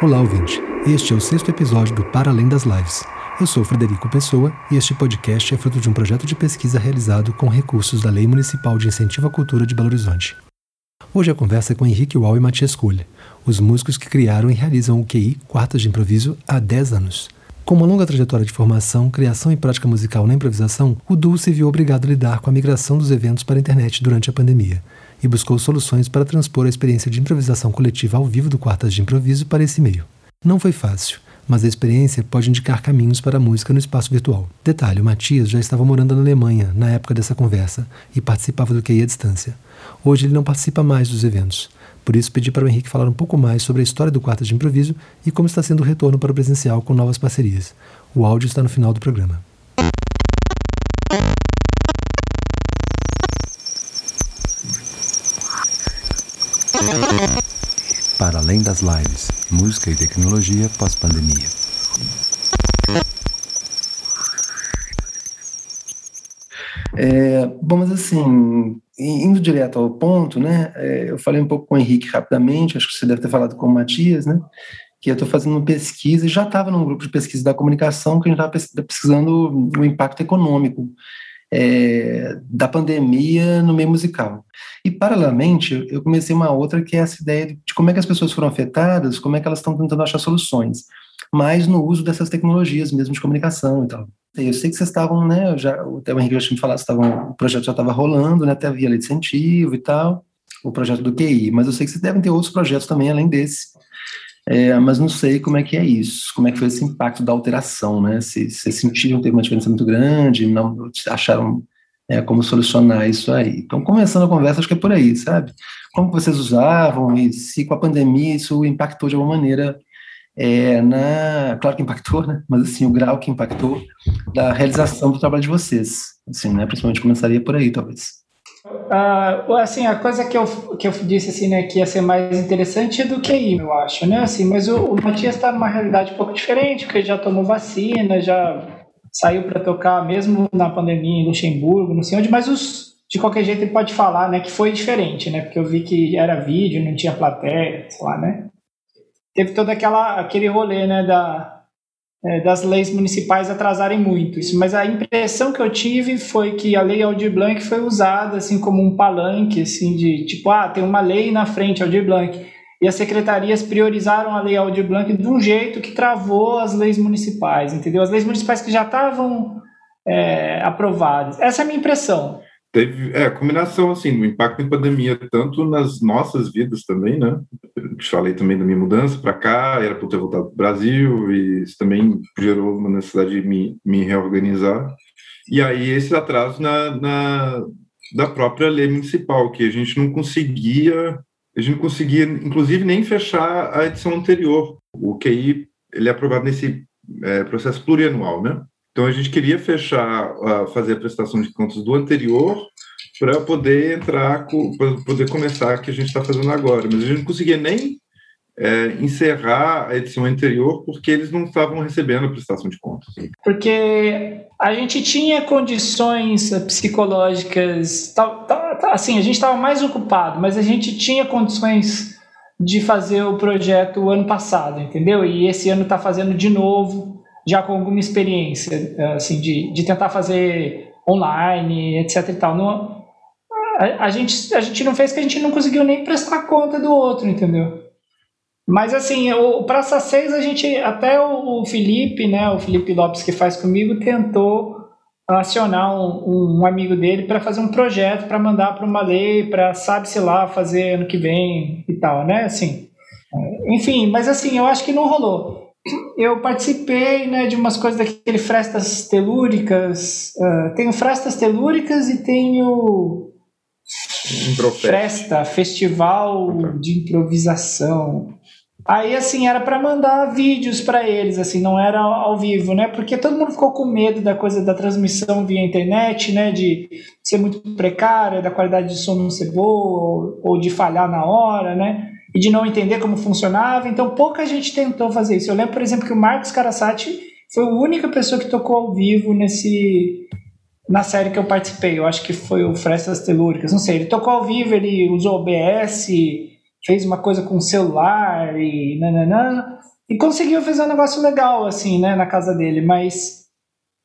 Olá, ouvinte. Este é o sexto episódio do Para Além das Lives. Eu sou Frederico Pessoa e este podcast é fruto de um projeto de pesquisa realizado com recursos da Lei Municipal de Incentivo à Cultura de Belo Horizonte. Hoje a conversa é com Henrique Wall e Matias Coelho, os músicos que criaram e realizam o QI Quartas de Improviso há 10 anos. Com uma longa trajetória de formação, criação e prática musical na improvisação, o duo se viu obrigado a lidar com a migração dos eventos para a internet durante a pandemia e buscou soluções para transpor a experiência de improvisação coletiva ao vivo do Quartas de Improviso para esse meio. Não foi fácil, mas a experiência pode indicar caminhos para a música no espaço virtual. Detalhe: o Matias já estava morando na Alemanha na época dessa conversa e participava do QI à distância. Hoje ele não participa mais dos eventos, por isso, pedi para o Henrique falar um pouco mais sobre a história do quarto de improviso e como está sendo o retorno para o presencial com novas parcerias. O áudio está no final do programa. Para além das lives, música e tecnologia pós-pandemia. É, bom, mas assim, indo direto ao ponto, né, é, eu falei um pouco com o Henrique rapidamente, acho que você deve ter falado com o Matias, né, que eu estou fazendo uma pesquisa, e já estava num grupo de pesquisa da comunicação, que a gente estava pesquisando o impacto econômico é, da pandemia no meio musical. E, paralelamente, eu comecei uma outra, que é essa ideia de como é que as pessoas foram afetadas, como é que elas estão tentando achar soluções, mas no uso dessas tecnologias mesmo de comunicação e tal. Eu sei que vocês estavam, né, já, até o Henrique já tinha me falado, estavam, o projeto já estava rolando, né, até havia lei de incentivo e tal, o projeto do QI, mas eu sei que vocês devem ter outros projetos também além desse, é, mas não sei como é que é isso, como é que foi esse impacto da alteração, né, se vocês sentiram ter uma diferença muito grande, não acharam é, como solucionar isso aí. Então, começando a conversa, acho que é por aí, sabe? Como vocês usavam e se com a pandemia isso impactou de alguma maneira é, na, claro que impactou, né? Mas assim, o grau que impactou da realização do trabalho de vocês, assim, né? Principalmente começaria por aí, talvez. Uh, assim, a coisa que eu, que eu disse assim, né, que ia ser mais interessante é do que ir, eu acho, né? Assim, mas o, o Matias está numa realidade um pouco diferente, porque já tomou vacina, já saiu para tocar mesmo na pandemia em Luxemburgo, não sei onde, mas os, de qualquer jeito ele pode falar, né, que foi diferente, né? Porque eu vi que era vídeo, não tinha plateia, sei lá, né? teve todo aquela, aquele rolê né, da, é, das leis municipais atrasarem muito isso. Mas a impressão que eu tive foi que a lei Aldir Blanc foi usada assim como um palanque, assim, de tipo, ah, tem uma lei na frente, Aldir Blanc. E as secretarias priorizaram a lei Aldir Blanc de um jeito que travou as leis municipais, entendeu? As leis municipais que já estavam é, aprovadas. Essa é a minha impressão. Teve, é, a combinação, assim, do impacto em pandemia, tanto nas nossas vidas também, né? Eu falei também da minha mudança para cá, era para ter voltado para o Brasil, e isso também gerou uma necessidade de me, me reorganizar. E aí, esse atraso na, na, da própria lei municipal, que a gente não conseguia, a gente não conseguia, inclusive, nem fechar a edição anterior. O QI, ele é aprovado nesse é, processo plurianual, né? Então a gente queria fechar, fazer a prestação de contas do anterior para poder entrar, para poder começar o que a gente está fazendo agora. Mas a gente não conseguia nem é, encerrar a edição anterior porque eles não estavam recebendo a prestação de contas. Porque a gente tinha condições psicológicas, tá, tá, tá, assim, a gente estava mais ocupado, mas a gente tinha condições de fazer o projeto o ano passado, entendeu? E esse ano está fazendo de novo já com alguma experiência, assim, de, de tentar fazer online, etc e tal. Não, a, a, gente, a gente não fez que a gente não conseguiu nem prestar conta do outro, entendeu? Mas assim, o, o Praça 6 a gente, até o, o, Felipe, né, o Felipe Lopes que faz comigo, tentou acionar um, um amigo dele para fazer um projeto para mandar para uma lei, para sabe-se lá fazer ano que vem e tal, né, assim. Enfim, mas assim, eu acho que não rolou eu participei né, de umas coisas daquele Frestas Telúricas. Uh, tenho Frestas Telúricas e tenho Fresta, Festival de Improvisação. Aí, assim, era para mandar vídeos para eles, assim, não era ao vivo, né? Porque todo mundo ficou com medo da coisa da transmissão via internet, né? De ser muito precária, da qualidade de som não ser boa, ou, ou de falhar na hora, né? E de não entender como funcionava. Então, pouca gente tentou fazer isso. Eu lembro, por exemplo, que o Marcos Carasati foi a única pessoa que tocou ao vivo nesse na série que eu participei. Eu acho que foi o Frestas Telúricas. Não sei, ele tocou ao vivo, ele usou OBS, fez uma coisa com o celular e nananã. e conseguiu fazer um negócio legal, assim, né, na casa dele, mas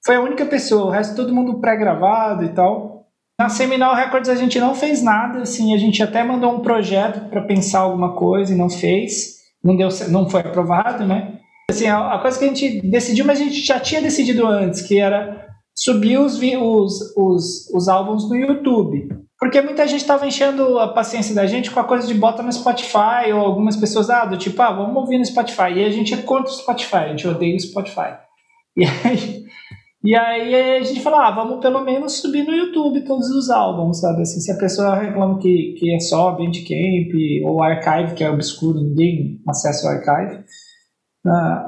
foi a única pessoa, o resto todo mundo pré-gravado e tal. Na Seminal Records a gente não fez nada, assim, a gente até mandou um projeto para pensar alguma coisa e não fez, não deu, não foi aprovado, né? Assim, a, a, coisa que a gente decidiu, mas a gente já tinha decidido antes, que era subir os, os, os, os álbuns no YouTube. Porque muita gente estava enchendo a paciência da gente com a coisa de bota no Spotify, ou algumas pessoas, ah, do tipo, ah, vamos ouvir no Spotify. E a gente é contra o Spotify, a gente odeia o Spotify. E aí, e aí a gente falou, ah, vamos pelo menos subir no YouTube todos os álbuns, sabe? Assim, se a pessoa reclama que, que é só Bandcamp ou Archive, que é obscuro, ninguém acessa o Archive,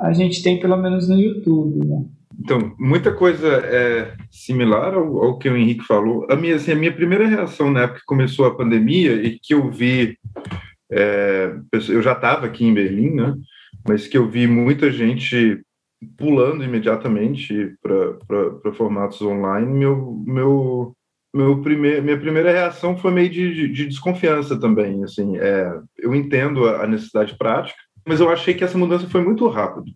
a gente tem pelo menos no YouTube, né? Então, muita coisa é similar ao, ao, que o Henrique falou. A minha, assim, a minha primeira reação na época que começou a pandemia e que eu vi, é, eu já estava aqui em Berlim, né? Mas que eu vi muita gente pulando imediatamente para formatos online. Meu, meu, meu primeir, minha primeira reação foi meio de, de, de desconfiança também. Assim, é, eu entendo a necessidade prática, mas eu achei que essa mudança foi muito rápida.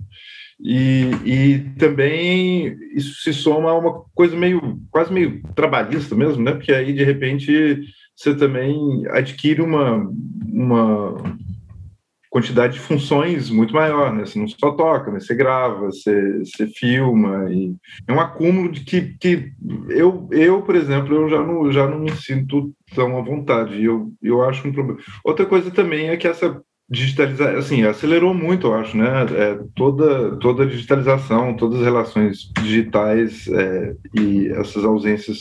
E, e também isso se soma a uma coisa meio, quase meio trabalhista mesmo, né? Porque aí, de repente, você também adquire uma, uma quantidade de funções muito maior, né? Você não só toca, mas você grava, você, você filma, e é um acúmulo de que, que eu, eu, por exemplo, eu já não, já não me sinto tão à vontade, eu, eu acho um problema. Outra coisa também é que essa digitalizar, assim, acelerou muito, eu acho, né? É, toda, toda a digitalização, todas as relações digitais é, e essas ausências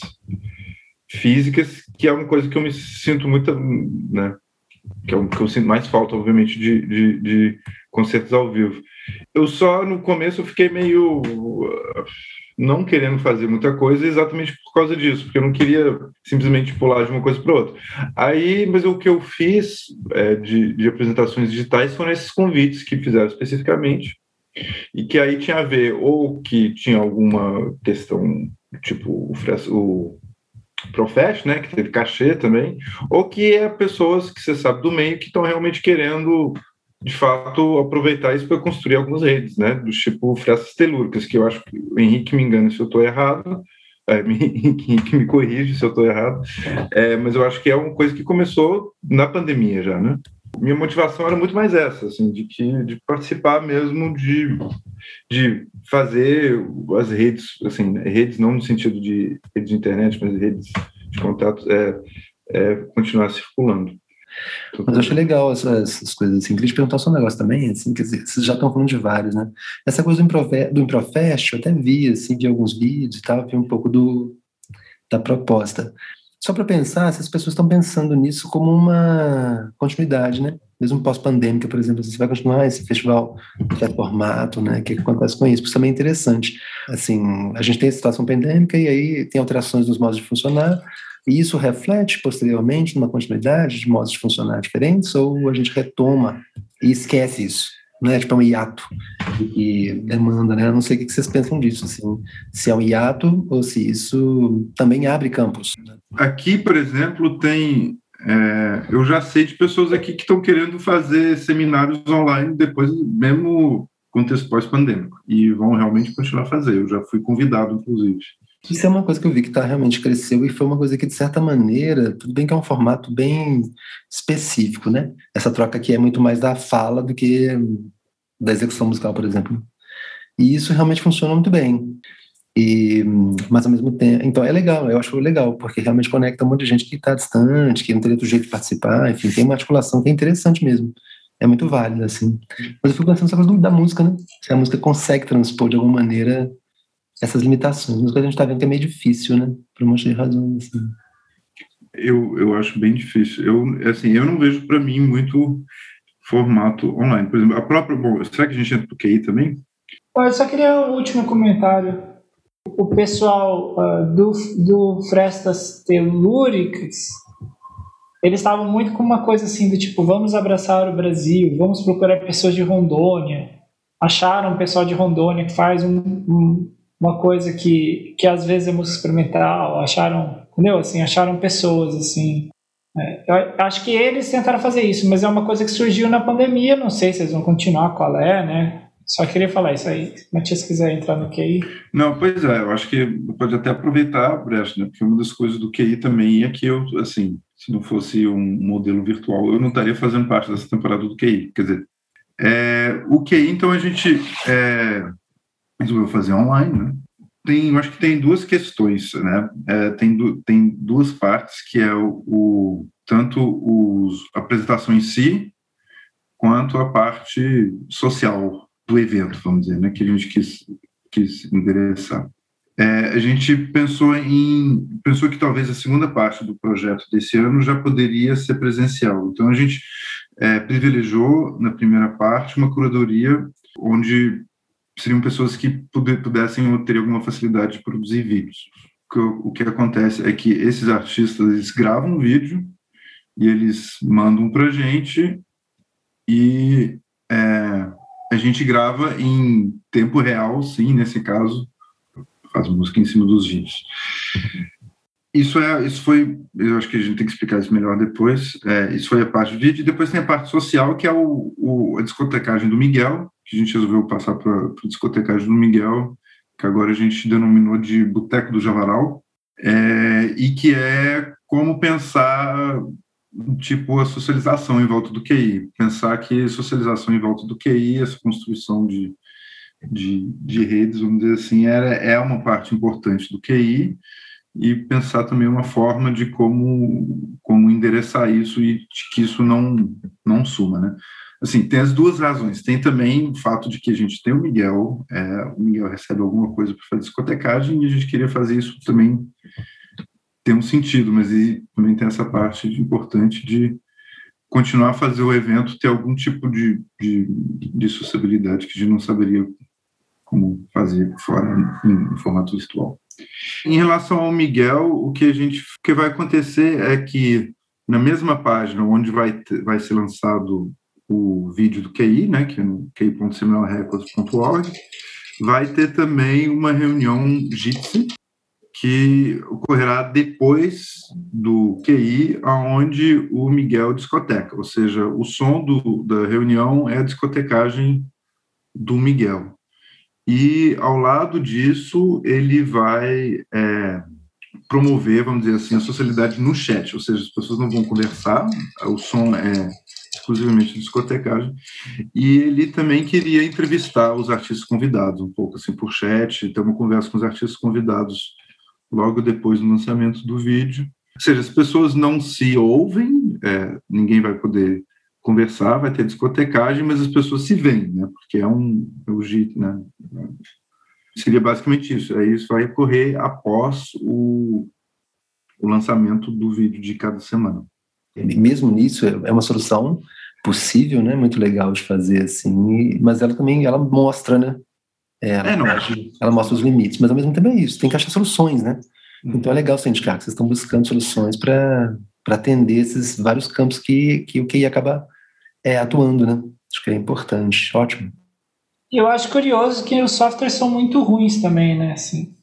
físicas, que é uma coisa que eu me sinto muito, né? Que é o que eu sinto mais falta, obviamente, de, de, de concertos ao vivo. Eu só, no começo, eu fiquei meio não querendo fazer muita coisa exatamente por causa disso, porque eu não queria simplesmente pular de uma coisa para outra. Aí, mas o que eu fiz é, de, de apresentações digitais foram esses convites que fizeram especificamente, e que aí tinha a ver ou que tinha alguma questão, tipo o Profet, né, que teve cachê também, ou que é pessoas que você sabe do meio que estão realmente querendo de fato, aproveitar isso para construir algumas redes, né? Do tipo frestas telúricas, que eu acho que o Henrique me engana se eu estou errado, é, me, Henrique me corrige se eu estou errado, é, mas eu acho que é uma coisa que começou na pandemia já, né? Minha motivação era muito mais essa, assim, de que de participar mesmo de, de fazer as redes, assim, redes não no sentido de redes de internet, mas redes de contatos, é, é continuar circulando. Mas eu achei legal essas, essas, coisas assim. Queria te perguntar só um negócio também, assim, dizer, vocês já estão falando de vários, né? Essa coisa do, Improfe, do Improfest, eu até vi, assim, de alguns vídeos e tal, vi um pouco do, da proposta. Só para pensar, se as pessoas estão pensando nisso como uma continuidade, né? Mesmo pós-pandêmica, por exemplo, você vai continuar esse festival de formato, né? O que, acontece com isso? Isso também é interessante. Assim, a gente tem a situação pandêmica e aí tem alterações nos modos de funcionar, e isso reflete posteriormente numa continuidade de modos de funcionar diferentes ou a gente retoma e esquece isso? Né? Tipo, é um hiato e demanda, né? Eu não sei o que vocês pensam disso, assim, se é um hiato ou se isso também abre campos. Aqui, por exemplo, tem é, eu já sei de pessoas aqui que estão querendo fazer seminários online depois, mesmo contexto pós-pandêmico, e vão realmente continuar a fazer. Eu já fui convidado, inclusive. Isso é uma coisa que eu vi que tá, realmente cresceu e foi uma coisa que, de certa maneira, tudo bem que é um formato bem específico, né? Essa troca aqui é muito mais da fala do que da execução musical, por exemplo. E isso realmente funciona muito bem. E, mas ao mesmo tempo, então é legal, eu acho legal, porque realmente conecta um monte de gente que está distante, que não teria outro jeito de participar, enfim, tem uma articulação que é interessante mesmo. É muito válida, assim. Mas eu fico pensando nessa coisa da música, né? Se a música consegue transpor de alguma maneira essas limitações. Mas a gente está vendo que é meio difícil, né? Por um monte de razões. Assim. Eu, eu acho bem difícil. Eu, assim, eu não vejo para mim muito formato online. Por exemplo, a própria. Bom, será que a gente entra pro QI também? Eu só queria um último comentário. O pessoal uh, do, do Frestas Telúricas eles estavam muito com uma coisa assim do tipo, vamos abraçar o Brasil, vamos procurar pessoas de Rondônia. Acharam um pessoal de Rondônia que faz um, um, uma coisa que, que às vezes é música experimental, acharam, entendeu? Assim, acharam pessoas, assim. É, eu acho que eles tentaram fazer isso, mas é uma coisa que surgiu na pandemia, não sei se eles vão continuar, qual é, né? Só queria falar isso aí. Matias quiser entrar no QI. Não, pois é, eu acho que pode até aproveitar a brecha, né? Porque uma das coisas do QI também é que eu, assim, se não fosse um modelo virtual, eu não estaria fazendo parte dessa temporada do QI. Quer dizer, é, o QI, então, a gente é, resolveu fazer online, né? Tem, eu acho que tem duas questões, né? É, tem, du, tem duas partes, que é o, o tanto os, a apresentação em si, quanto a parte social do evento, vamos dizer, né, que a gente quis, quis endereçar. É, a gente pensou em pensou que talvez a segunda parte do projeto desse ano já poderia ser presencial. Então a gente é, privilegiou na primeira parte uma curadoria onde seriam pessoas que pudessem ou ter alguma facilidade de produzir vídeos. O que acontece é que esses artistas eles gravam um vídeo e eles mandam para gente e a gente grava em tempo real, sim, nesse caso, faz música em cima dos vídeos. Isso é, isso foi, eu acho que a gente tem que explicar isso melhor depois. É, isso foi a parte do vídeo, e depois tem a parte social, que é o, o a discotecagem do Miguel, que a gente resolveu passar para a discotecagem do Miguel, que agora a gente denominou de Boteco do Javaral, é, e que é como pensar tipo a socialização em volta do QI. Pensar que socialização em volta do QI, essa construção de, de, de redes, vamos dizer assim, é, é uma parte importante do QI e pensar também uma forma de como, como endereçar isso e que isso não, não suma, né? Assim, tem as duas razões. Tem também o fato de que a gente tem o Miguel, é, o Miguel recebe alguma coisa para fazer discotecagem e a gente queria fazer isso também tem um sentido, mas também tem essa parte importante de continuar a fazer o evento ter algum tipo de, de, de sociabilidade que a gente não saberia como fazer fora em, em, formato virtual. Em relação ao Miguel, o que a gente o que vai acontecer é que na mesma página onde vai ter, vai ser lançado o vídeo do QI, né, que é no ki.semelrecords.org, vai ter também uma reunião Jitsi, que ocorrerá depois do QI, aonde o Miguel discoteca, ou seja, o som do, da reunião é a discotecagem do Miguel. E ao lado disso, ele vai é, promover, vamos dizer assim, a socialidade no chat, ou seja, as pessoas não vão conversar, o som é exclusivamente discotecagem, e ele também queria entrevistar os artistas convidados, um pouco assim por chat, ter uma conversa com os artistas convidados logo depois do lançamento do vídeo. Ou seja, as pessoas não se ouvem, é, ninguém vai poder conversar, vai ter discotecagem, mas as pessoas se veem, né? Porque é um é o né? Seria basicamente isso. Aí isso vai ocorrer após o, o lançamento do vídeo de cada semana. Mesmo nisso, é uma solução possível, né? Muito legal de fazer assim, mas ela também ela mostra, né? É, ela, é, não. ela mostra os limites, mas ao mesmo tempo é isso, tem que achar soluções, né? Uhum. Então é legal você indicar que vocês estão buscando soluções para atender esses vários campos que, que o QI acaba é, atuando, né? Acho que é importante, ótimo. E eu acho curioso que os softwares são muito ruins também, né? Assim,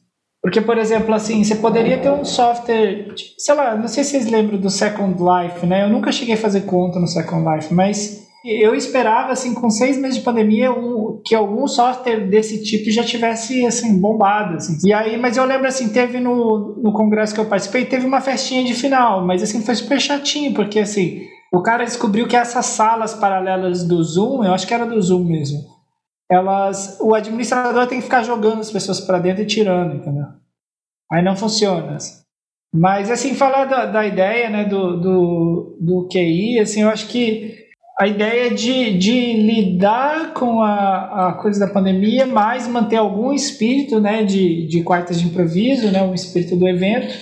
porque, por exemplo, assim, você poderia ter um software, sei lá, não sei se vocês lembram do Second Life, né? Eu nunca cheguei a fazer conta no Second Life, mas eu esperava, assim, com seis meses de pandemia, um, que algum software desse tipo já tivesse, assim, bombado, assim. E aí, mas eu lembro, assim, teve no, no congresso que eu participei, teve uma festinha de final, mas, assim, foi super chatinho, porque, assim, o cara descobriu que essas salas paralelas do Zoom, eu acho que era do Zoom mesmo, elas, o administrador tem que ficar jogando as pessoas para dentro e tirando, entendeu? Aí não funciona, assim. Mas, assim, falar da, da ideia, né, do, do, do QI, assim, eu acho que a ideia de, de lidar com a, a coisa da pandemia, mas manter algum espírito né, de, de quartas de improviso, né, o espírito do evento,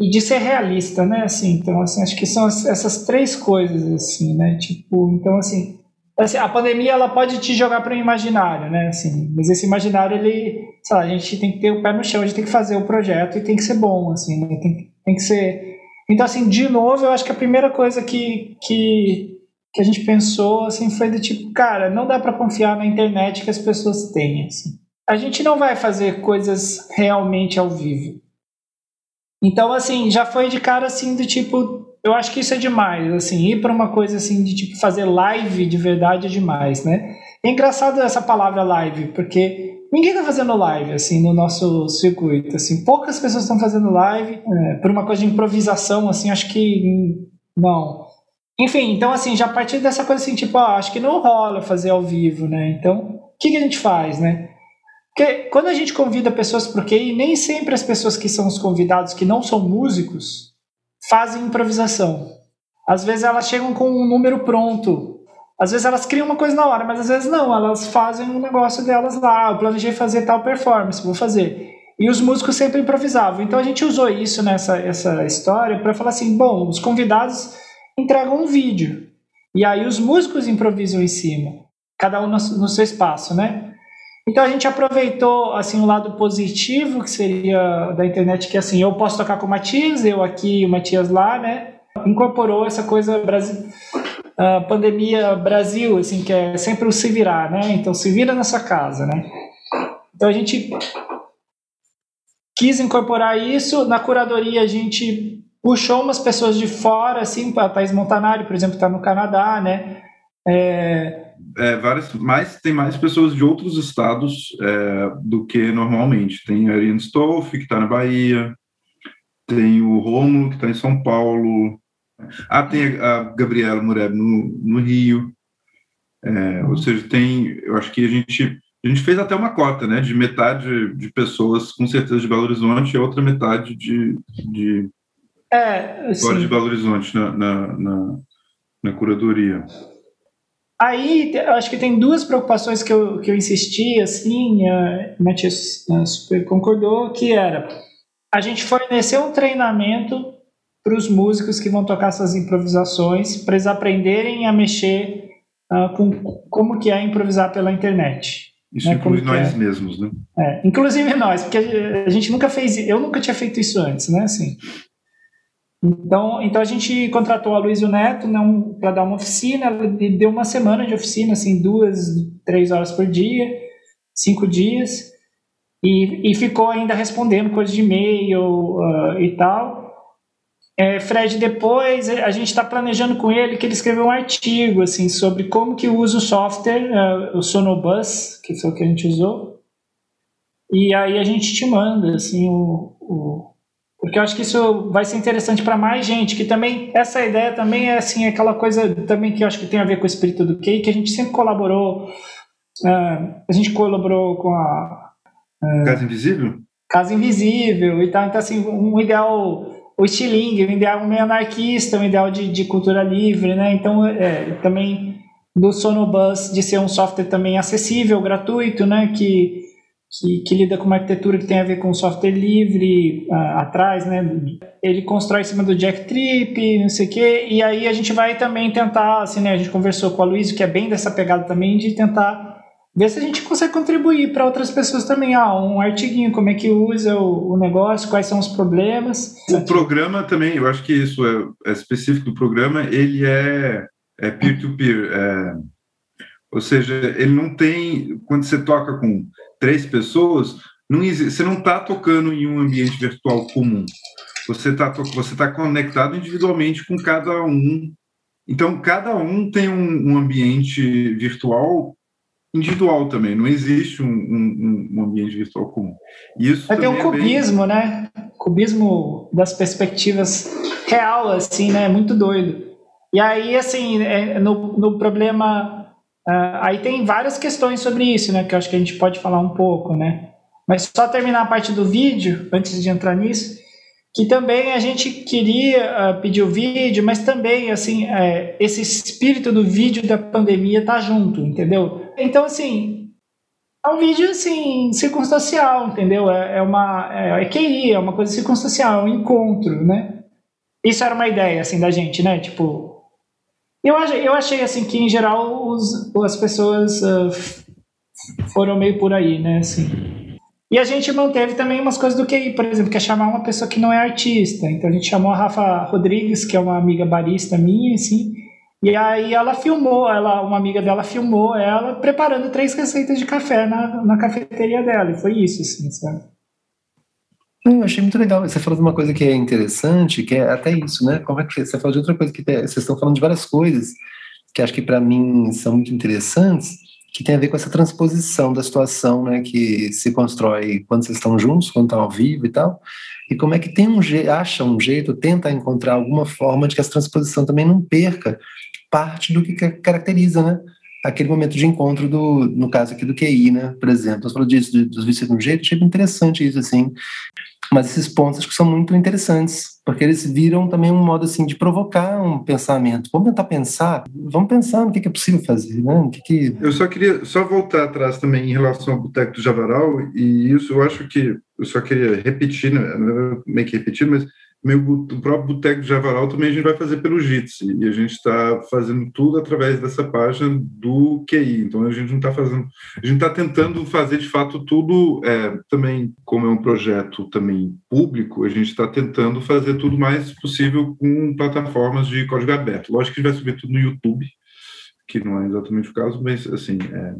e de ser realista, né, assim, então, assim, acho que são essas três coisas, assim, né, tipo, então, assim, assim a pandemia, ela pode te jogar para o imaginário, né, assim, mas esse imaginário, ele, sei lá, a gente tem que ter o pé no chão, a gente tem que fazer o projeto e tem que ser bom, assim, né, tem, tem que ser... Então, assim, de novo, eu acho que a primeira coisa que, que que a gente pensou assim foi do tipo, cara, não dá para confiar na internet que as pessoas têm. Assim. A gente não vai fazer coisas realmente ao vivo. Então, assim, já foi de cara assim do tipo, eu acho que isso é demais, assim, ir para uma coisa assim de tipo fazer live de verdade é demais, né? É engraçado essa palavra live, porque ninguém está fazendo live assim no nosso circuito. Assim, poucas pessoas estão fazendo live é, por uma coisa de improvisação. Assim, acho que não. Enfim, então assim, já a partir dessa coisa assim, tipo, ó, acho que não rola fazer ao vivo, né? Então, o que, que a gente faz, né? Porque quando a gente convida pessoas para o QI, nem sempre as pessoas que são os convidados que não são músicos fazem improvisação. Às vezes elas chegam com um número pronto. Às vezes elas criam uma coisa na hora, mas às vezes não, elas fazem um negócio delas lá. Eu planejei fazer tal performance, vou fazer. E os músicos sempre improvisavam. Então a gente usou isso nessa essa história para falar assim: bom, os convidados entregam um vídeo. E aí os músicos improvisam em cima, cada um no, seu espaço, né? Então a gente aproveitou assim o lado positivo que seria da internet, que assim eu posso tocar com o Matias, eu aqui, o Matias lá, né? Incorporou essa coisa Brasil, uh, pandemia Brasil, assim que é sempre o se virar, né? Então se vira na sua casa, né? Então a gente quis incorporar isso na curadoria a gente puxou umas pessoas de fora, assim, a Thais Montanari, por exemplo, está no Canadá, né? É... É, várias, mais, tem mais pessoas de outros estados é, do que normalmente. Tem a Ariane Stoff, que está na Bahia, tem o Romulo, que está em São Paulo, ah, tem a Gabriela Mureb no, no Rio, é, ou seja, tem, eu acho que a gente, a gente fez até uma cota, né, de metade de pessoas, com certeza, de Belo Horizonte e a outra metade de, de é, fora de Belo Horizonte na, na, na, na curadoria. Aí, acho que tem duas preocupações que eu, que eu insisti, assim, a Matias super concordou, que era a gente fornecer um treinamento para os músicos que vão tocar essas improvisações, para eles aprenderem a mexer uh, com como que é improvisar pela internet. Isso né? inclui nós é. mesmos, né? É, inclusive nós, porque a gente nunca fez, eu nunca tinha feito isso antes, né? Assim, então, então a gente contratou a Luísa Neto né, para dar uma oficina, ela deu uma semana de oficina, assim, duas, três horas por dia, cinco dias, e, e ficou ainda respondendo coisas de e-mail uh, e tal. É, Fred, depois a gente está planejando com ele que ele escreveu um artigo assim sobre como que usa o software, uh, o Sonobus, que foi o que a gente usou, e aí a gente te manda assim o, o porque eu acho que isso vai ser interessante para mais gente, que também, essa ideia também é assim, aquela coisa também que eu acho que tem a ver com o espírito do Key, que a gente sempre colaborou, uh, a gente colaborou com a... Uh, Casa Invisível? Casa Invisível e tal, então assim, um ideal, o estilingue, um ideal meio anarquista, um ideal de, de cultura livre, né, então é, também do Sonobus de ser um software também acessível, gratuito, né, que que, que, lida com uma arquitetura que tem a ver com software livre uh, atrás, né? Ele constrói em cima do Jack Trip, não sei o quê, e aí a gente vai também tentar, assim, né? A gente conversou com a Luísa, que é bem dessa pegada também, de tentar ver se a gente consegue contribuir para outras pessoas também. Ah, um artiguinho, como é que usa o, o, negócio, quais são os problemas. O programa também, eu acho que isso é, é específico do programa, ele é, é peer-to-peer, é, ou seja, ele não tem, quando você toca com três pessoas, não existe, você não está tocando em um ambiente virtual comum. Você está você tá conectado individualmente com cada um. Então, cada um tem um, um ambiente virtual individual também. Não existe um, um, um ambiente virtual comum. Isso Vai ter um cubismo, é bem... né? Cubismo das perspectivas real, assim, né? Muito doido. E aí, assim, é, no, no problema Uh, aí tem várias questões sobre isso, né? Que eu acho que a gente pode falar um pouco, né? Mas só terminar a parte do vídeo, antes de entrar nisso, que também a gente queria uh, pedir o vídeo, mas também, assim, é, esse espírito do vídeo da pandemia tá junto, entendeu? Então, assim, é um vídeo, assim, circunstancial, entendeu? É, é uma... É, é QI, é uma coisa circunstancial, é um encontro, né? Isso era uma ideia, assim, da gente, né? Tipo, eu, eu achei assim que em geral os, as pessoas uh, foram meio por aí, né? Assim. E a gente manteve também umas coisas do QI, por exemplo, que é chamar uma pessoa que não é artista. Então a gente chamou a Rafa Rodrigues, que é uma amiga barista minha, assim. E aí ela filmou, ela, uma amiga dela filmou ela preparando três receitas de café na, na cafeteria dela. E foi isso, assim, sabe? Eu achei muito legal. Você falou de uma coisa que é interessante, que é até isso, né? Como é que você falou de outra coisa que vocês estão falando de várias coisas que acho que para mim são muito interessantes. que tem a ver com essa transposição da situação né, que se constrói quando vocês estão juntos, quando estão ao vivo e tal, e como é que tem um jeito, acha um jeito, tenta encontrar alguma forma de que essa transposição também não perca parte do que caracteriza, né? Aquele momento de encontro do, no caso aqui do QI, né? Por exemplo, você falou disso, dos vestidos de um jeito, achei interessante isso, assim. Mas esses pontos acho que são muito interessantes, porque eles viram também um modo assim de provocar um pensamento. Vamos tentar pensar, vamos pensar no que é possível fazer, né? O que que... Eu só queria só voltar atrás também em relação ao Boteco do Javaral, e isso eu acho que eu só queria repetir, né? meio que repetir, mas meu, o próprio Boteco de Javaral também a gente vai fazer pelo Jitsi, e a gente está fazendo tudo através dessa página do QI, então a gente não está fazendo, a gente está tentando fazer de fato tudo, é, também como é um projeto também público, a gente está tentando fazer tudo mais possível com plataformas de código aberto, lógico que a gente vai subir tudo no YouTube, que não é exatamente o caso, mas assim, é,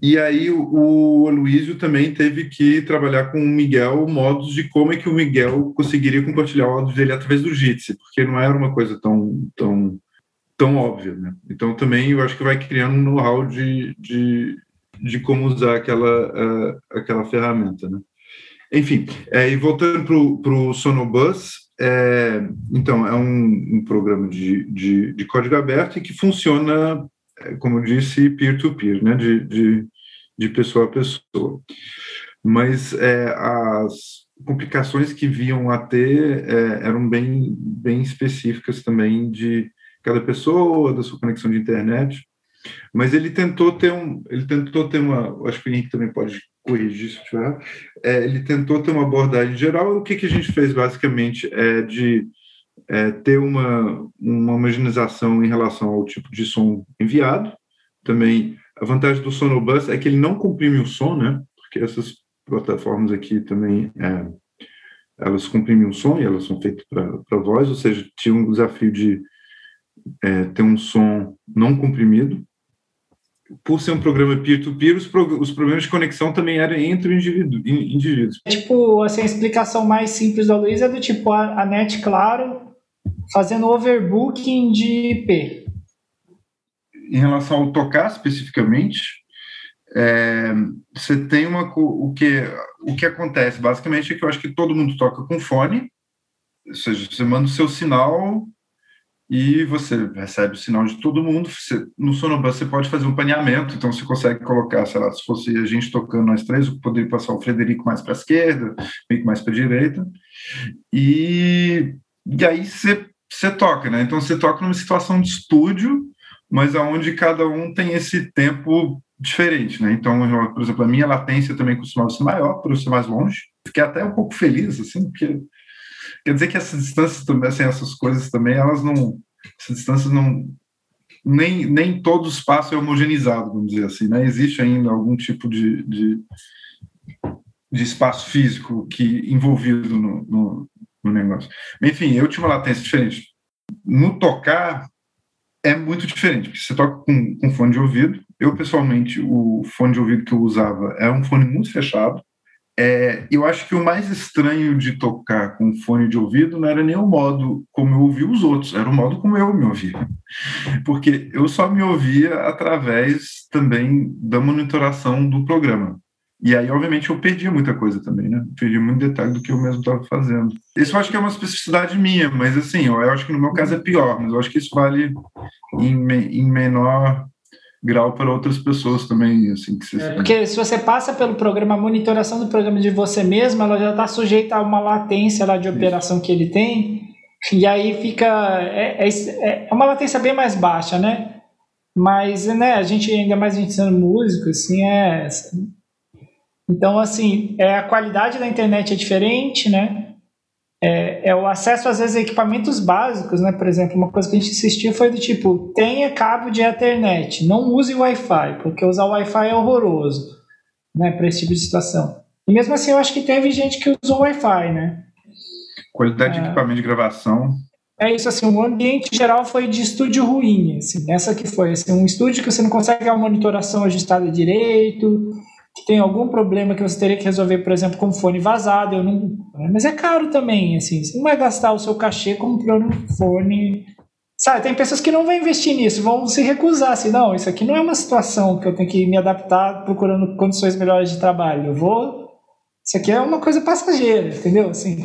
e aí o, o Aloysio também teve que trabalhar com o Miguel modos de como é que o Miguel conseguiria compartilhar o áudio dele através do Jitsi, porque não era uma coisa tão, tão, tão óbvia, né? Então também eu acho que vai criando um know-how de, de, de como usar aquela, uh, aquela ferramenta, né? Enfim, é, e voltando para o Sonobus, é, então é um, um programa de, de, de código aberto e que funciona como eu disse, peer-to-peer, -peer, né, de, de, de, pessoa a pessoa. Mas é, as complicações que viam a ter é, eram bem, bem específicas também de cada pessoa, da sua conexão de internet. Mas ele tentou ter um, ele tentou ter uma, acho que o Henrique também pode corrigir se tiver. É, ele tentou ter uma abordagem geral. O que, que a gente fez basicamente é de é, ter uma, uma homogeneização em relação ao tipo de som enviado. Também a vantagem do Sonobus é que ele não comprime o som, né? Porque essas plataformas aqui também é, elas comprimem o som e elas são feitas para voz, ou seja, tinha um desafio de é, ter um som não comprimido. Por ser um programa peer-to-peer, -peer, os, os, problemas de conexão também eram entre indivíduo, indivíduos. Tipo, assim, a explicação mais simples da Luiz é do tipo, a, a NET, claro, fazendo overbooking de IP. Em relação ao tocar especificamente, é, você tem uma o que o que acontece basicamente é que eu acho que todo mundo toca com fone, ou seja, você manda o seu sinal e você recebe o sinal de todo mundo. Você, no Sonobus você pode fazer um paneamento, então você consegue colocar, sei lá, se fosse a gente tocando nós três, eu poderia passar o Frederico mais para a esquerda, meio que mais para a direita, e, e aí você você toca, né? Então você toca numa situação de estúdio, mas aonde cada um tem esse tempo diferente, né? Então, por exemplo, a minha latência também costumava ser maior, por eu ser mais longe. Fiquei até um pouco feliz, assim, porque quer dizer que essas distâncias também, assim, essas coisas também, elas não, essas distâncias não, nem, nem todo espaço é homogeneizado, vamos dizer assim, né? Existe ainda algum tipo de, de, de espaço físico que envolvido no, no, no negócio. Enfim, eu tinha uma latência diferente. No tocar, é muito diferente, porque você toca com, com fone de ouvido. Eu, pessoalmente, o fone de ouvido que eu usava é um fone muito fechado. É, eu acho que o mais estranho de tocar com fone de ouvido não era nem o modo como eu ouvia os outros, era o modo como eu me ouvia. Porque eu só me ouvia através também da monitoração do programa. E aí, obviamente, eu perdi muita coisa também, né? Perdi muito detalhe do que eu mesmo estava fazendo. Isso eu acho que é uma especificidade minha, mas assim, eu acho que no meu caso é pior, mas eu acho que isso vale em, em menor grau para outras pessoas também, assim, que você é, Porque se você passa pelo programa, a monitoração do programa de você mesmo, ela já está sujeita a uma latência lá de operação isso. que ele tem, e aí fica... É, é, é uma latência bem mais baixa, né? Mas, né, a gente, ainda mais a gente sendo músico, assim, é então, assim, é, a qualidade da internet é diferente, né? É, é, o acesso, às vezes, a equipamentos básicos, né? Por exemplo, uma coisa que a gente insistiu foi do tipo, tenha cabo de Ethernet, não use Wi-Fi, porque usar Wi-Fi é horroroso, né? Para esse tipo de situação. E mesmo assim, eu acho que teve gente que usou Wi-Fi, né? Qualidade é, de equipamento de gravação. É isso, assim, o ambiente geral foi de estúdio ruim, assim, essa que foi, assim, um estúdio que você não consegue a monitoração ajustada direito, tem algum problema que você teria que resolver, por exemplo, com fone vazado, eu não, mas é caro também, assim, você não vai gastar o seu cachê comprando um fone Sabe, tem pessoas que não vão investir nisso, vão se recusar, assim, não, isso aqui não é uma situação que eu tenho que me adaptar procurando condições melhores de trabalho. Eu vou. Isso aqui é uma coisa passageira, entendeu? Assim.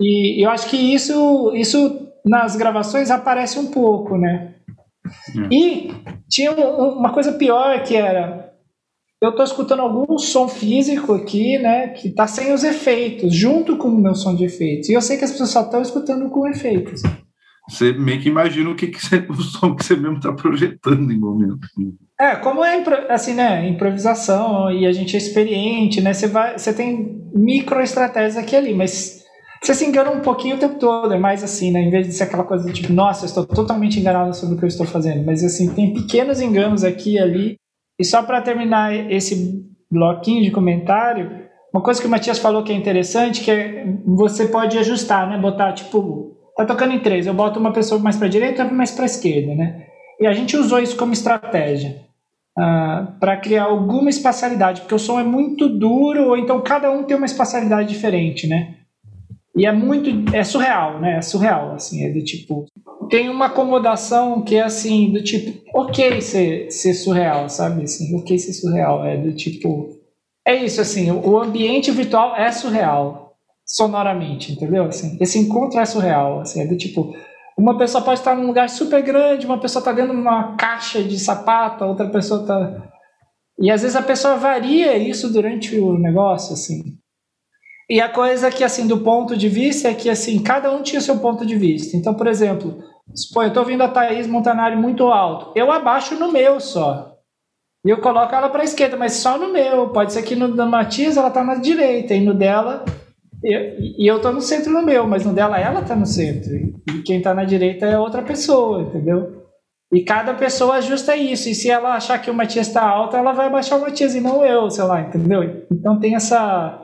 E eu acho que isso, isso nas gravações aparece um pouco, né? Hum. E tinha uma coisa pior que era eu estou escutando algum som físico aqui, né, que está sem os efeitos, junto com o meu som de efeitos. E eu sei que as pessoas só estão escutando com efeitos. Você meio que imagina o que, que você, o som que você mesmo está projetando em momento. É, como é assim, né, improvisação e a gente é experiente, né, você vai, você tem micro estratégias aqui e ali, mas você se engana um pouquinho o tempo todo, é mais assim, né, em vez de ser aquela coisa do tipo, nossa, eu estou totalmente enganado sobre o que eu estou fazendo, mas assim, tem pequenos enganos aqui e ali e só para terminar esse bloquinho de comentário, uma coisa que o Matias falou que é interessante, que é você pode ajustar, né? Botar tipo, tá tocando em três, eu boto uma pessoa mais para direita e mais para esquerda, né? E a gente usou isso como estratégia uh, ah, para criar alguma espacialidade, porque o som é muito duro, ou então cada um tem uma espacialidade diferente, né? E é muito, é surreal, né? É surreal, assim, é do tipo, tem uma acomodação que é assim, do tipo, ok ser, ser surreal, sabe? Assim, ok ser surreal. É do tipo. É isso, assim, o ambiente virtual é surreal, sonoramente, entendeu? Assim, esse encontro é surreal, assim, é do tipo. Uma pessoa pode estar num lugar super grande, uma pessoa está dentro de uma caixa de sapato, outra pessoa está. E às vezes a pessoa varia isso durante o negócio, assim. E a coisa que, assim, do ponto de vista é que, assim, cada um tinha seu ponto de vista. Então, por exemplo, Pô, eu tô ouvindo a Thaís Montanari muito alto. Eu abaixo no meu só. E eu coloco ela para a esquerda, mas só no meu. Pode ser que no da Matias ela tá na direita e no dela eu, e eu tô no centro no meu, mas no dela ela tá no centro. E quem tá na direita é outra pessoa, entendeu? E cada pessoa ajusta isso. E se ela achar que o Matias está alto, ela vai abaixar o Matias e não eu, sei lá, entendeu? Então tem essa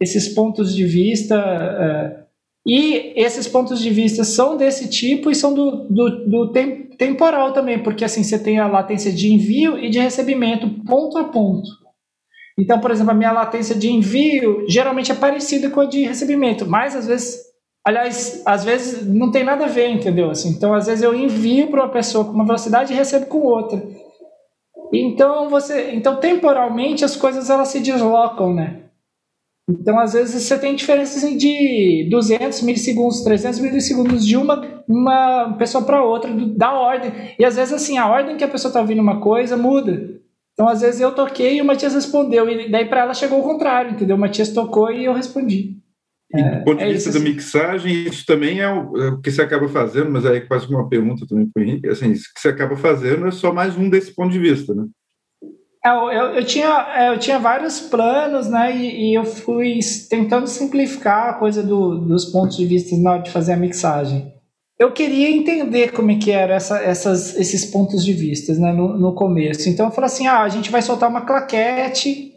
esses pontos de vista. Uh, e esses pontos de vista são desse tipo e são do, do, do tem, temporal também, porque assim você tem a latência de envio e de recebimento ponto a ponto. Então, por exemplo, a minha latência de envio geralmente é parecida com a de recebimento, mas às vezes, aliás, às vezes não tem nada a ver, entendeu? Assim, então, às vezes eu envio para uma pessoa com uma velocidade e recebo com outra. Então, você, então temporalmente as coisas elas se deslocam, né? Então, às vezes, você tem diferenças de 200 milissegundos, 300 milissegundos de uma, uma pessoa para outra, da ordem. E às vezes, assim, a ordem que a pessoa está ouvindo uma coisa muda. Então, às vezes, eu toquei e o Matias respondeu. E daí, para ela, chegou o contrário, entendeu? O Matias tocou e eu respondi. E do ponto de é vista isso, da assim. mixagem, isso também é o, é o, que você acaba fazendo, mas aí quase uma pergunta também para o Henrique, assim, isso que você acaba fazendo é só mais um desse ponto de vista, né? É, eu, eu, eu, tinha, é, eu tinha vários planos, né? E, e, eu fui tentando simplificar a coisa do, dos pontos de vista na hora de fazer a mixagem. Eu queria entender como é que eram essa, essas, esses pontos de vista né, no, no começo. Então eu falei assim: ah, a gente vai soltar uma claquete,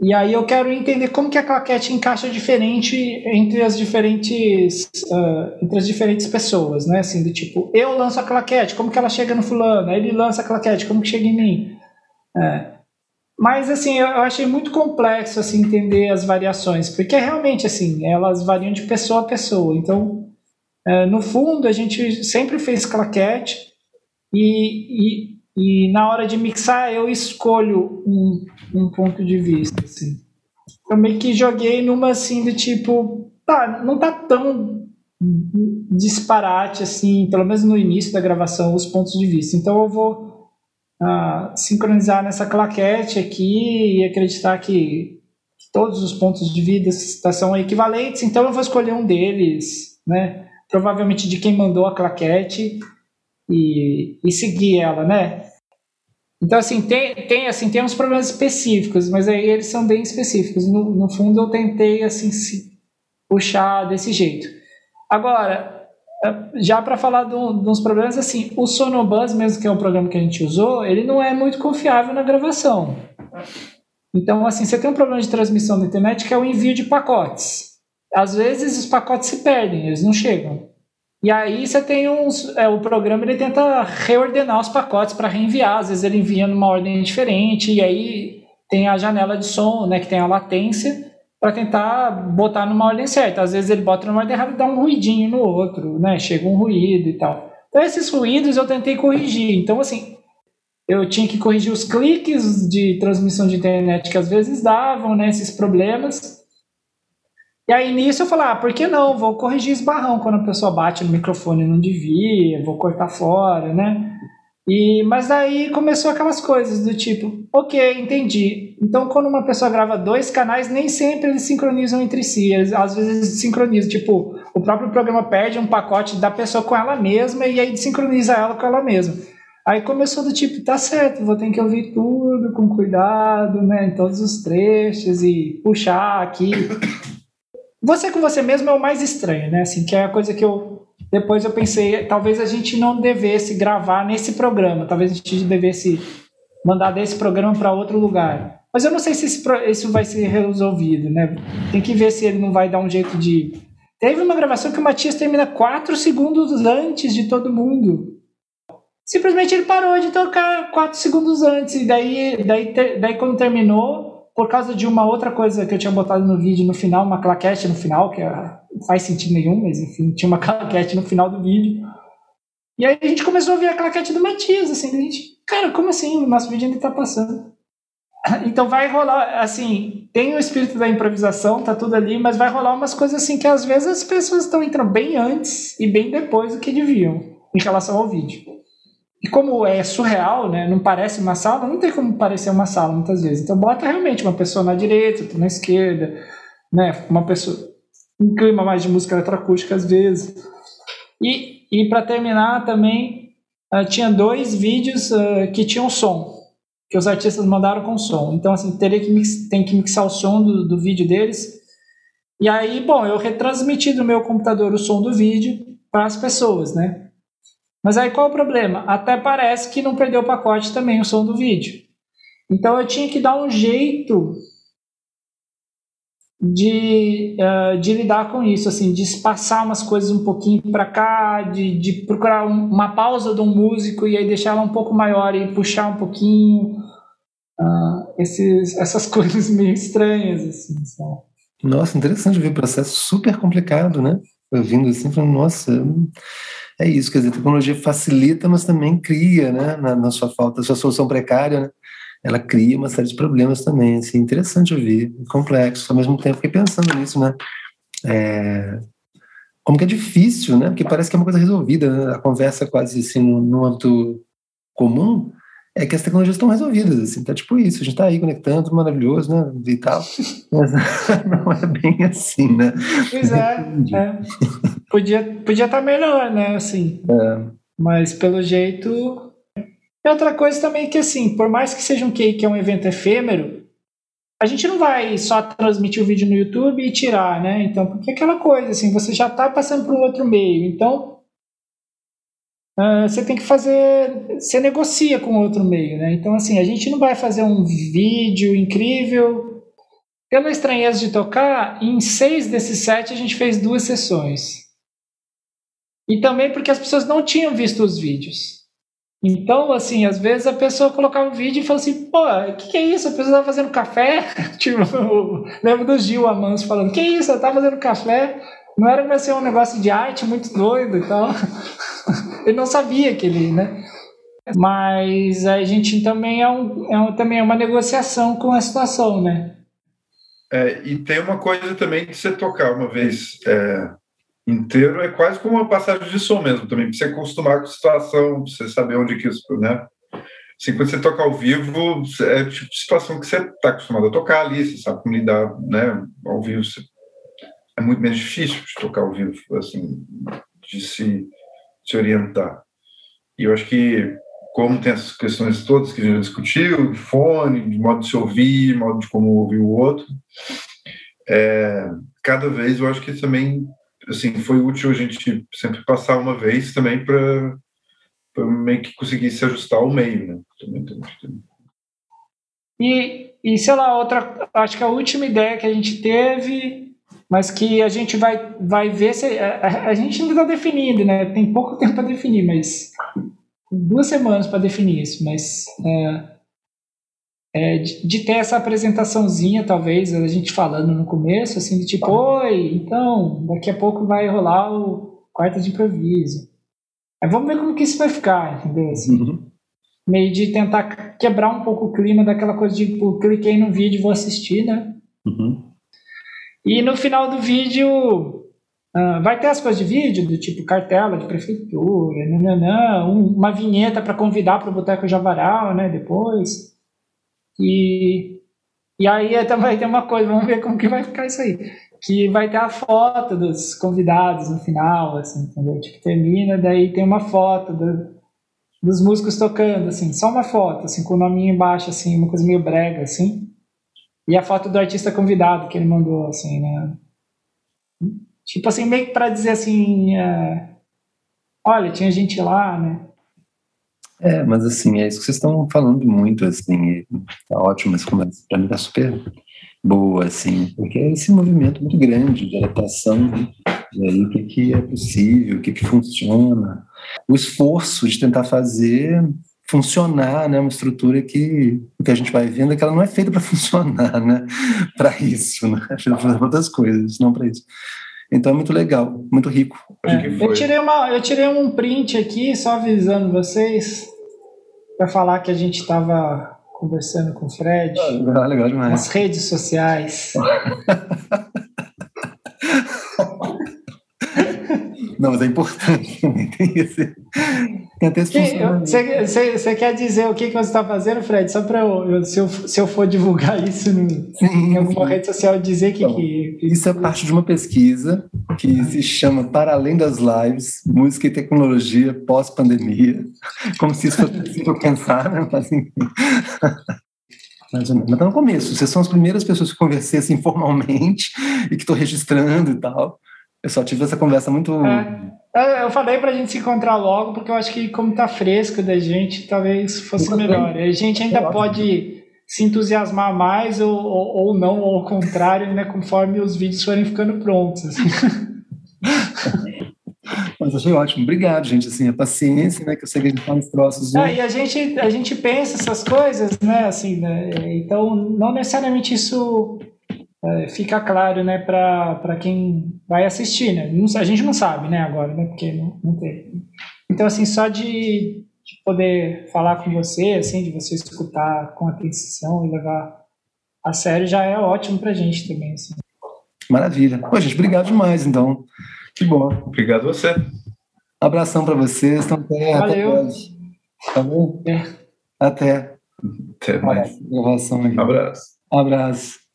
e aí eu quero entender como que a claquete encaixa diferente entre as diferentes, uh, entre as diferentes pessoas, né? Assim, do tipo, eu lanço a claquete, como que ela chega no fulano? Ele lança a claquete, como que chega em mim? É. Mas assim, eu achei muito complexo assim entender as variações, porque realmente assim, elas variam de pessoa a pessoa. Então, é, no fundo, a gente sempre fez claquete e, e, e, na hora de mixar eu escolho um, um ponto de vista. Assim. Eu meio que joguei numa assim do tipo, tá, não tá tão disparate assim, pelo menos no início da gravação, os pontos de vista. Então eu vou sincronizar nessa claquete aqui e acreditar que todos os pontos de vida são equivalentes, então eu vou escolher um deles, né? Provavelmente de quem mandou a claquete e, e seguir ela, né? Então, assim, tem, tem, assim, tem uns problemas específicos, mas aí eles são bem específicos. No, no fundo, eu tentei, assim, puxar desse jeito. Agora, já para falar de uns problemas, assim, o Sonobus, mesmo que é o programa que a gente usou, ele não é muito confiável na gravação. Então, assim, você tem um problema de transmissão na internet que é o envio de pacotes. Às vezes os pacotes se perdem, eles não chegam. E aí você tem uns. É, o programa ele tenta reordenar os pacotes para reenviar. Às vezes ele envia numa ordem diferente, e aí tem a janela de som, né, que tem a latência. Para tentar botar numa ordem certa. Às vezes ele bota numa ordem errada e dá um ruidinho no outro, né? Chega um ruído e tal. Então esses ruídos eu tentei corrigir. Então assim, eu tinha que corrigir os cliques de transmissão de internet que às vezes davam, né? Esses problemas. E aí nisso eu falei, ah, por que não? Vou corrigir esbarrão quando a pessoa bate no microfone não devia, vou cortar fora, né? E, mas daí começou aquelas coisas do tipo, ok, entendi. Então, quando uma pessoa grava dois canais, nem sempre eles sincronizam entre si. Eles, às vezes eles sincronizam. Tipo, o próprio programa perde um pacote da pessoa com ela mesma e aí sincroniza ela com ela mesma. Aí começou do tipo, tá certo, vou ter que ouvir tudo com cuidado, né, em todos os trechos e puxar aqui. Você com você mesmo é o mais estranho, né? Assim, que é a coisa que eu depois eu pensei, talvez a gente não devesse gravar nesse programa, talvez a gente devesse mandar desse programa para outro lugar. Mas eu não sei se isso vai ser resolvido, né? Tem que ver se ele não vai dar um jeito de. Teve uma gravação que o Matias termina quatro segundos antes de todo mundo. Simplesmente ele parou de tocar quatro segundos antes. E daí, daí, daí quando terminou, por causa de uma outra coisa que eu tinha botado no vídeo no final, uma claquete no final, que é não faz sentido nenhum, mas enfim, tinha uma claquete no final do vídeo. E aí a gente começou a ver a claquete do Matias, assim, a gente, cara, como assim? O nosso vídeo ainda tá passando. Então vai rolar, assim, tem o espírito da improvisação, tá tudo ali, mas vai rolar umas coisas assim que às vezes as pessoas estão entrando bem antes e bem depois do que deviam em relação ao vídeo. E como é surreal, né, não parece uma sala, não tem como parecer uma sala muitas vezes. Então bota realmente uma pessoa na direita, outra na esquerda, né, uma pessoa um clima mais de música eletroacústica às vezes. E, e para terminar também, uh, tinha dois vídeos uh, que tinham som, que os artistas mandaram com som. Então, assim, teria que mix, tem que mixar o som do, do vídeo deles. E aí, bom, eu retransmiti do meu computador o som do vídeo para as pessoas, né? Mas aí qual é o problema? Até parece que não perdeu o pacote também o som do vídeo. Então eu tinha que dar um jeito de, uh, de lidar com isso, assim, de espaçar umas coisas um pouquinho para cá, de, de procurar um, uma pausa de um músico e aí deixar ela um pouco maior e puxar um pouquinho. Uh, esses, essas coisas meio estranhas, assim, sabe? Nossa, interessante ver o processo super complicado, né? Eu vindo assim, falando, nossa, é isso, quer dizer, a tecnologia facilita, mas também cria, né, na, na sua falta, sua solução precária, né? ela cria uma série de problemas também, assim, interessante ouvir, complexo, ao mesmo tempo fiquei pensando nisso, né, é, como que é difícil, né, porque parece que é uma coisa resolvida, né? a conversa quase assim, no, no âmbito comum, é que as tecnologias estão resolvidas, assim, tá tipo isso, a gente tá aí conectando, maravilhoso, né, e tal, mas não é bem assim, né. Pois é, é. podia podia estar tá melhor, né, assim, é. mas pelo jeito e outra coisa também que, assim, por mais que seja um cake, que é um evento efêmero, a gente não vai só transmitir o vídeo no YouTube e tirar, né? Então, porque é aquela coisa, assim, você já está passando por um outro meio. Então, uh, você tem que fazer. Você negocia com outro meio, né? Então, assim, a gente não vai fazer um vídeo incrível. Pela estranheza de tocar, em seis desses sete a gente fez duas sessões. E também porque as pessoas não tinham visto os vídeos. Então, assim, às vezes a pessoa colocava um vídeo e falava assim, pô, o que, que, é isso? A pessoa tá fazendo café? tipo, lembro do Gil Amans falando, que isso? Ela tá fazendo café? Não era pra ser um negócio de arte muito doido e tal. ele não sabia que ele, né? Mas a gente também é, um, é um, também é uma negociação com a situação, né? É, e tem uma coisa também que você tocar uma vez é, inteiro é quase como uma passagem de som mesmo também, para você acostumar com a situação, para você saber onde que isso, né? Assim, quando você toca ao vivo, é tipo situação que você está acostumado a tocar ali, você sabe como lidar, né? Ao vivo você... é muito menos difícil de tocar ao vivo, assim, de se, se orientar. E eu acho que, como tem essas questões todas que a gente já discutiu, de fone, de modo de se ouvir, modo de como ouvir o outro, é, cada vez eu acho que também assim, foi útil a gente sempre passar uma vez também para meio que conseguir se ajustar ao meio, né? E, e sei lá, outra, acho que a última ideia que a gente teve, mas que a gente vai, vai ver se. A, a gente ainda está definindo, né? Tem pouco tempo para definir, mas. Duas semanas para definir isso, mas. É, é, de, de, ter essa apresentaçãozinha, talvez, a gente falando no começo, assim, de tipo, oi, então, daqui a pouco vai rolar o quarto de improviso. Aí vamos ver como que isso vai ficar, entendeu? Assim, uhum. Meio de tentar quebrar um pouco o clima daquela coisa de, tipo, cliquei no vídeo e vou assistir, né? Uhum. E no final do vídeo, uh, vai ter as coisas de vídeo, do tipo cartela de prefeitura, nananã, um, uma vinheta para convidar para o Boteco Javaral, né, depois. E, e aí também tem uma coisa, vamos ver como que vai ficar isso aí. Que vai ter a foto dos convidados no final, assim, entendeu? Tipo, termina, daí tem uma foto do, dos músicos tocando, assim, só uma foto, assim, com o nominho embaixo, assim, uma coisa meio brega, assim. E a foto do artista convidado que ele mandou, assim, né? Tipo assim, meio que pra dizer assim, é, olha, tinha gente lá, né? É, mas assim, é isso que vocês estão falando muito, assim, tá ótimo essa conversa, pra mim tá super boa, assim, porque é esse movimento muito grande de adaptação, né? e aí o que, que é possível, o que, que funciona, o esforço de tentar fazer funcionar, né, uma estrutura que o que a gente vai vendo é que ela não é feita para funcionar, né, para isso, né, feita para outras coisas, não para isso. Então é muito legal, muito rico. É, eu tirei uma, eu tirei um print aqui só avisando vocês para falar que a gente estava conversando com o Fred ah, legal demais. nas redes sociais. Não, mas é importante também. Tem esse, tem até Você quer dizer o que, que você está fazendo, Fred? Só para eu, se, eu, se eu for divulgar isso no, sim, em alguma sim. rede social, dizer que, então, que, Isso é parte de uma pesquisa que se chama Para Além das Lives, Música e Tecnologia Pós-Pandemia. Como se isso fosse pensar, né? Mas, enfim. Mas está no começo. Vocês são as primeiras pessoas que conversei assim formalmente e que estou registrando e tal. Eu só tive essa conversa muito. É. Eu falei pra gente se encontrar logo, porque eu acho que, como tá fresco da gente, talvez fosse Nunca melhor. Bem. A gente ainda é pode se entusiasmar mais ou, ou, ou, não, ou ao contrário, né, conforme os vídeos forem ficando prontos. Assim. Mas achei ótimo. Obrigado, gente. Assim, a paciência, né? Que eu sei que a gente fala os troços. É, e a gente, a gente pensa essas coisas, né? Assim, né? Então, não necessariamente isso é, fica claro, né, para quem vai assistir, né? Não, a gente não sabe, né, agora, né, porque não, não tem. Então, assim, só de, de, poder falar com você, assim, de você escutar com atenção e levar a sério já é ótimo pra gente também, assim. Maravilha. Pô, gente, obrigado demais, então. Que bom. Obrigado a você. Abração para vocês. Então, até, Valeu. Até tá bom? É. Até. Até mais. Gravação aqui. Abraço. Abraço.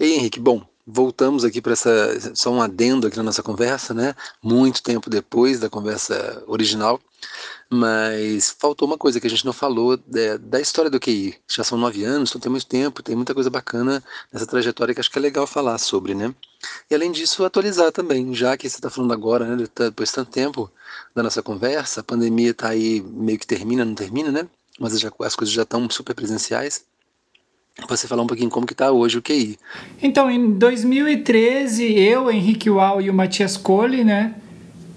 Ei, Henrique, bom, voltamos aqui para essa só um adendo aqui na nossa conversa, né? Muito tempo depois da conversa original, mas faltou uma coisa que a gente não falou da, da história do QI. Já são nove anos, então tem muito tempo, tem muita coisa bacana nessa trajetória que acho que é legal falar sobre, né? E além disso, atualizar também, já que você está falando agora, né? Depois de tanto tempo da nossa conversa, a pandemia está aí meio que termina, não termina, né? Mas já, as coisas já estão super presenciais você falar um pouquinho como que está hoje o QI. Então, em 2013, eu, Henrique Uau e o Matias Cole, né,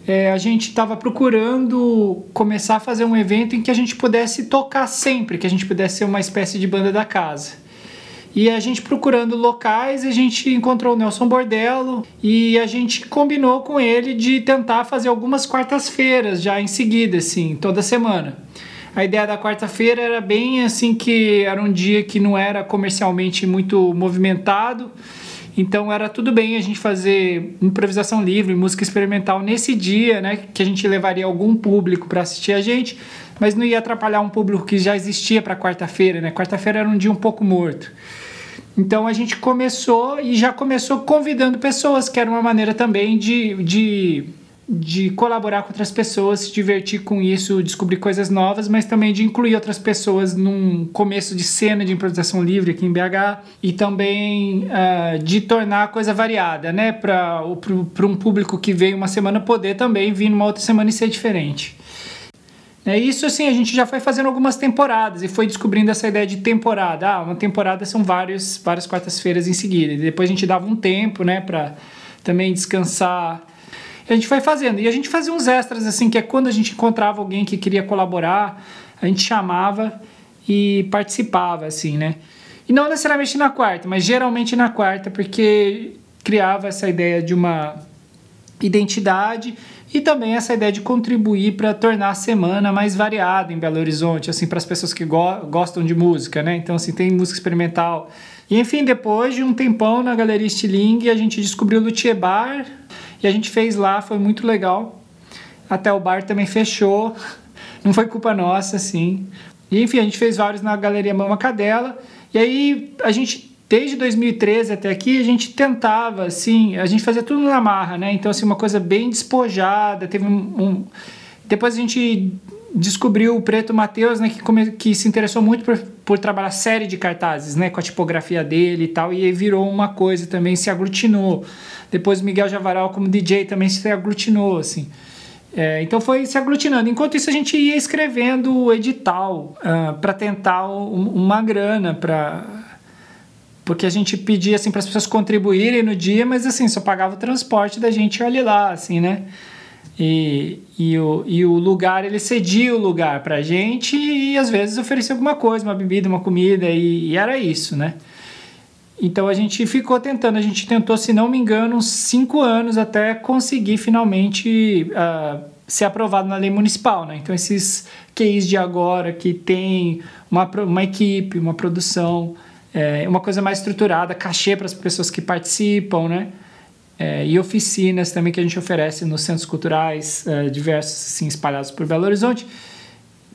é, a gente estava procurando começar a fazer um evento em que a gente pudesse tocar sempre, que a gente pudesse ser uma espécie de banda da casa. E a gente procurando locais, a gente encontrou o Nelson Bordello e a gente combinou com ele de tentar fazer algumas quartas-feiras já em seguida, assim, toda semana. A ideia da quarta-feira era bem assim que era um dia que não era comercialmente muito movimentado. Então era tudo bem a gente fazer improvisação livre, música experimental nesse dia, né, que a gente levaria algum público para assistir a gente, mas não ia atrapalhar um público que já existia para quarta-feira, né? Quarta-feira era um dia um pouco morto. Então a gente começou e já começou convidando pessoas, que era uma maneira também de, de de colaborar com outras pessoas, se divertir com isso, descobrir coisas novas, mas também de incluir outras pessoas num começo de cena de improvisação livre aqui em BH e também uh, de tornar a coisa variada, né? Para um público que veio uma semana poder também vir numa outra semana e ser diferente. É, isso assim, a gente já foi fazendo algumas temporadas e foi descobrindo essa ideia de temporada. Ah, uma temporada são vários, várias quartas-feiras em seguida. E depois a gente dava um tempo, né, para também descansar a gente foi fazendo. E a gente fazia uns extras, assim, que é quando a gente encontrava alguém que queria colaborar, a gente chamava e participava, assim, né? E não necessariamente na quarta, mas geralmente na quarta, porque criava essa ideia de uma identidade e também essa ideia de contribuir para tornar a semana mais variada em Belo Horizonte, assim, para as pessoas que go gostam de música, né? Então, assim, tem música experimental. E, enfim, depois de um tempão na Galeria Stiling, a gente descobriu o Luthier Bar e a gente fez lá, foi muito legal. Até o bar também fechou, não foi culpa nossa, assim. E, enfim, a gente fez vários na Galeria Mama Cadela. E aí, a gente desde 2013 até aqui, a gente tentava, assim, a gente fazia tudo na marra, né? Então, assim, uma coisa bem despojada. Teve um. um... Depois a gente descobriu o Preto Matheus, né, que, come... que se interessou muito por, por trabalhar série de cartazes, né, com a tipografia dele e tal, e virou uma coisa também, se aglutinou. Depois o Miguel Javaral como DJ também se aglutinou, assim. É, então foi se aglutinando. Enquanto isso, a gente ia escrevendo edital uh, ah, para tentar um, uma grana para porque a gente pedia assim para as pessoas contribuírem no dia, mas assim só pagava o transporte da gente ali lá, assim, né? E, e, o, e o lugar, ele cedia o lugar para gente e às vezes oferecia alguma coisa, uma bebida, uma comida, e, e, era isso, né? Então a gente ficou tentando, a gente tentou, se não me engano, uns cinco anos até conseguir finalmente uh, ser aprovado na lei municipal, né? Então esses QIs de agora que tem uma, uma equipe, uma produção, é, uma coisa mais estruturada, cachê para as pessoas que participam, né? É, e oficinas também que a gente oferece nos centros culturais é, diversos assim, espalhados por Belo Horizonte.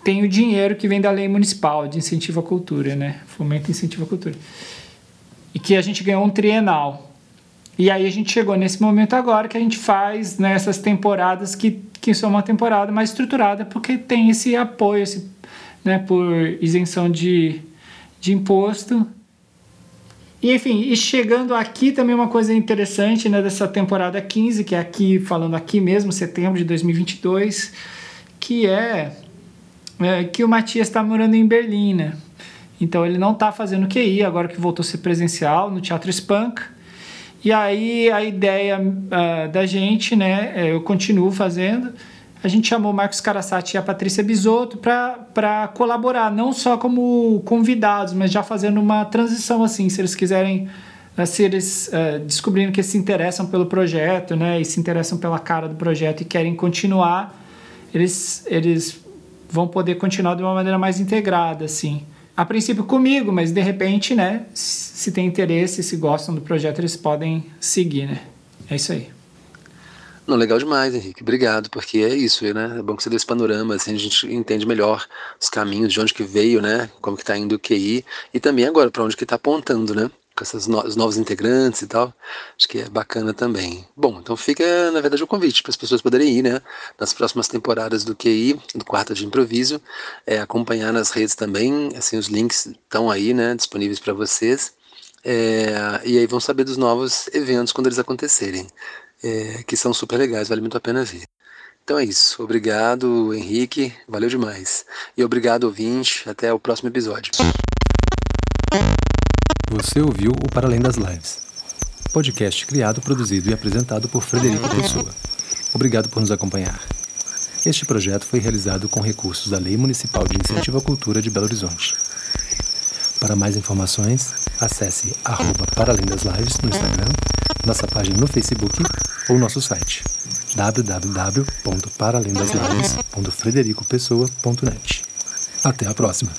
Tem o dinheiro que vem da lei municipal de incentivo à cultura, né? Fomento e incentivo à cultura. E que a gente ganhou um trienal. E aí a gente chegou nesse momento agora que a gente faz nessas né, temporadas que, que são uma temporada mais estruturada porque tem esse apoio esse, né, por isenção de, de imposto e enfim, e chegando aqui também uma coisa interessante né, dessa temporada 15, que é aqui, falando aqui mesmo, setembro de 2022, que é, é que o Matias está morando em Berlim, né? Então ele não está fazendo QI, agora que voltou a ser presencial no Teatro Spunk. E aí a ideia uh, da gente, né, é, eu continuo fazendo, a gente chamou o Marcos Carasati e a Patrícia Bisotto para colaborar, não só como convidados, mas já fazendo uma transição assim, se eles quiserem, eh, se eles uh, descobrindo que se interessam pelo projeto, né, e se interessam pela cara do projeto e querem continuar, eles, eles vão poder continuar de uma maneira mais integrada, assim. A princípio comigo, mas de repente, né, se tem interesse, se gostam do projeto, eles podem seguir, né. É isso aí. Não, legal demais, Henrique. Obrigado, porque é isso, né? É bom que você dê esse panorama, assim, a gente entende melhor os caminhos, de onde que veio, né? Como que tá indo o QI e também agora para onde que tá apontando, né? Com esses no novos integrantes e tal. Acho que é bacana também. Bom, então fica, na verdade, o convite para as pessoas poderem ir, né? Nas próximas temporadas do QI, do Quarta de Improviso, é, acompanhar nas redes também, assim, os links estão aí, né? Disponíveis para vocês. É, e aí vão saber dos novos eventos quando eles acontecerem é, que são super legais, vale muito a pena ver. Então é isso. Obrigado, Henrique. Valeu demais. E obrigado, ouvinte. Até o próximo episódio. Você ouviu o Para Além das Lives. Podcast criado, produzido e apresentado por Frederico Pessoa. Obrigado por nos acompanhar. Este projeto foi realizado com recursos da Lei Municipal de Incentivo à Cultura de Belo Horizonte. Para mais informações, acesse arroba Para Além das Lives no Instagram nossa página no Facebook ou nosso site www.paralendaslagens.frederico.pessoa.net. Até a próxima!